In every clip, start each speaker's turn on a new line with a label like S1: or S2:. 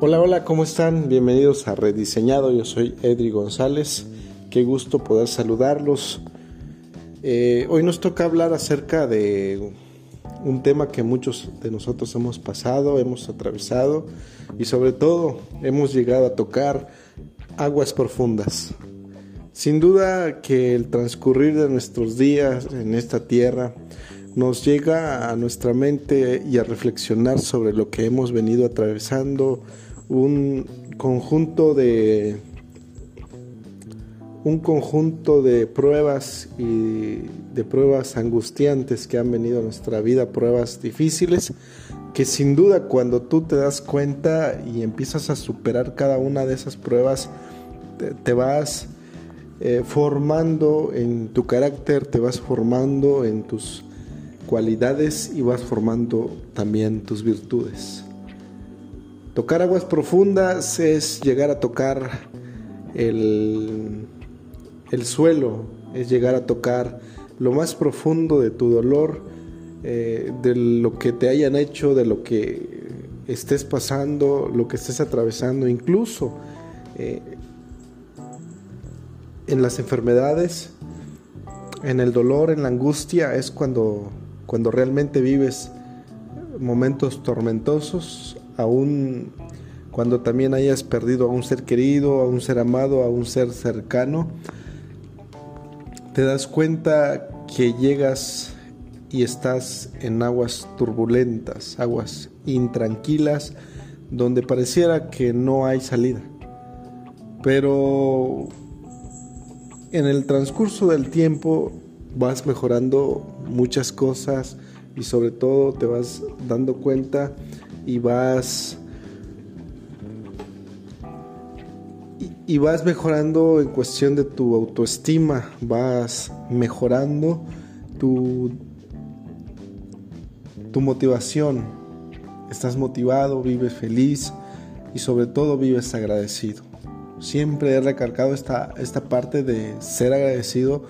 S1: Hola, hola, ¿cómo están? Bienvenidos a Rediseñado. Yo soy Edri González. Qué gusto poder saludarlos. Eh, hoy nos toca hablar acerca de un tema que muchos de nosotros hemos pasado, hemos atravesado y sobre todo hemos llegado a tocar aguas profundas. Sin duda que el transcurrir de nuestros días en esta tierra nos llega a nuestra mente y a reflexionar sobre lo que hemos venido atravesando, un conjunto de un conjunto de pruebas y de pruebas angustiantes que han venido a nuestra vida, pruebas difíciles, que sin duda cuando tú te das cuenta y empiezas a superar cada una de esas pruebas, te, vas eh, formando en tu carácter, te vas formando en tus cualidades y vas formando también tus virtudes. Tocar aguas profundas es llegar a tocar el, el suelo, es llegar a tocar lo más profundo de tu dolor, eh, de lo que te hayan hecho, de lo que estés pasando, lo que estés atravesando, incluso eh, en las enfermedades, en el dolor, en la angustia, es cuando, cuando realmente vives momentos tormentosos, aún cuando también hayas perdido a un ser querido, a un ser amado, a un ser cercano, te das cuenta que llegas y estás en aguas turbulentas, aguas intranquilas, donde pareciera que no hay salida. Pero en el transcurso del tiempo vas mejorando muchas cosas y sobre todo te vas dando cuenta y vas y, vas mejorando en cuestión de tu autoestima, vas mejorando tu, tu motivación. Estás motivado, vives feliz y sobre todo vives agradecido. Siempre he recargado esta, esta parte de ser agradecido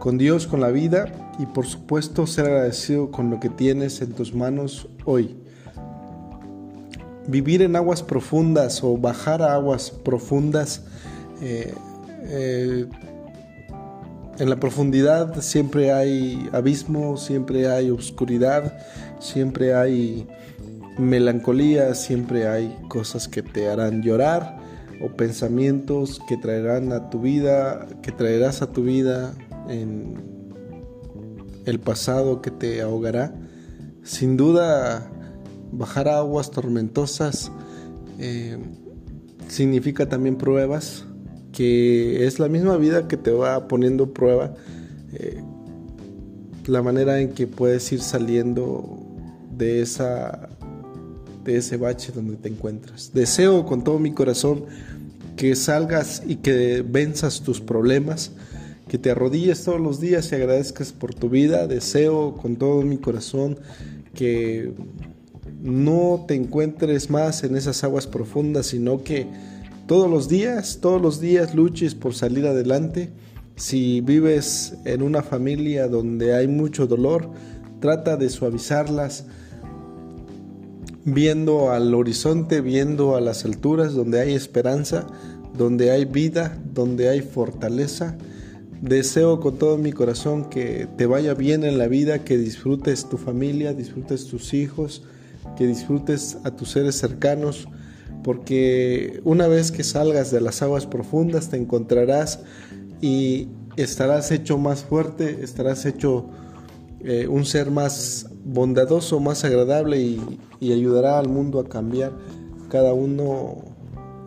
S1: con Dios, con la vida y por supuesto ser agradecido con lo que tienes en tus manos hoy vivir en aguas profundas o bajar a aguas profundas, eh, eh, en la profundidad siempre hay abismo, siempre hay oscuridad, siempre hay melancolía, siempre hay cosas que te harán llorar o pensamientos que traerán a tu vida, que traerás a tu vida en el pasado que te ahogará. Sin duda bajar aguas tormentosas eh, significa también pruebas, que es la misma vida que te va poniendo prueba, eh, la manera en que puedes ir saliendo de esa de ese bache donde te encuentras. Deseo con todo mi corazón que salgas y que venzas tus problemas, que te arrodilles todos los días y agradezcas por tu vida. Deseo con todo mi corazón que no te encuentres más en esas aguas profundas, sino que todos los días, todos los días luches por salir adelante. Si vives en una familia donde hay mucho dolor, trata de suavizarlas viendo al horizonte, viendo a las alturas donde hay esperanza, donde hay vida, donde hay fortaleza. Deseo con todo mi corazón que te vaya bien en la vida, que disfrutes tu familia, disfrutes tus hijos, que disfrutes a tus seres cercanos, porque una vez que salgas de las aguas profundas te encontrarás y estarás hecho más fuerte, estarás hecho eh, un ser más bondadoso, más agradable y, ayudará al mundo a cambiar cada uno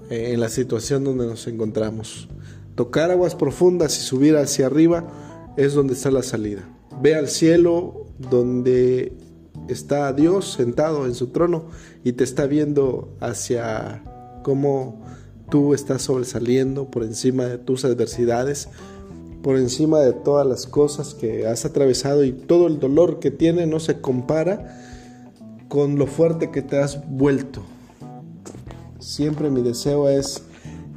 S1: eh, en la situación donde nos encontramos. Tocar aguas profundas y subir hacia arriba es donde está la salida. Ve al cielo donde está Dios sentado en su trono y te está viendo hacia cómo tú estás sobresaliendo por encima de tus adversidades, por encima de todas las cosas que has atravesado y todo el dolor que tiene no se compara con lo fuerte que te has vuelto. Siempre mi deseo es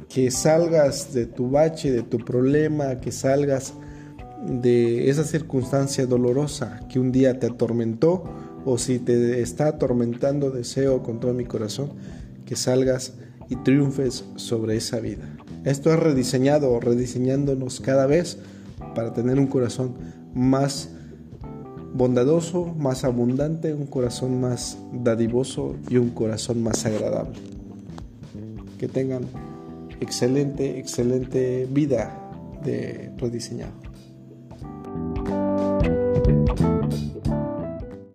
S1: que salgas de tu bache, de tu problema, que salgas de esa circunstancia dolorosa que un día te atormentó o si te está atormentando, deseo con todo mi corazón que salgas y triunfes sobre esa vida. Esto es rediseñado, rediseñándonos cada vez para tener un corazón más bondadoso, más abundante, un corazón más dadivoso y un corazón más agradable. Que tengan excelente, excelente vida de rediseñado.